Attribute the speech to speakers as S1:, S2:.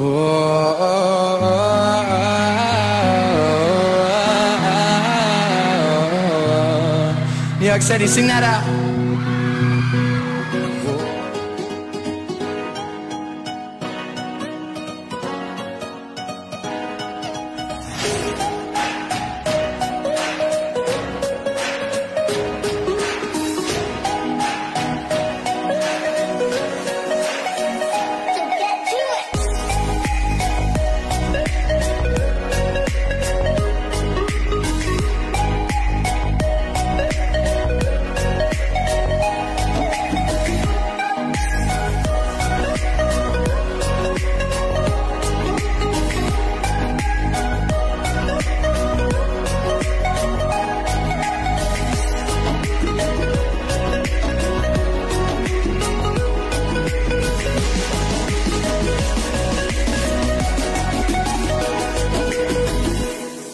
S1: New York City, sing that out.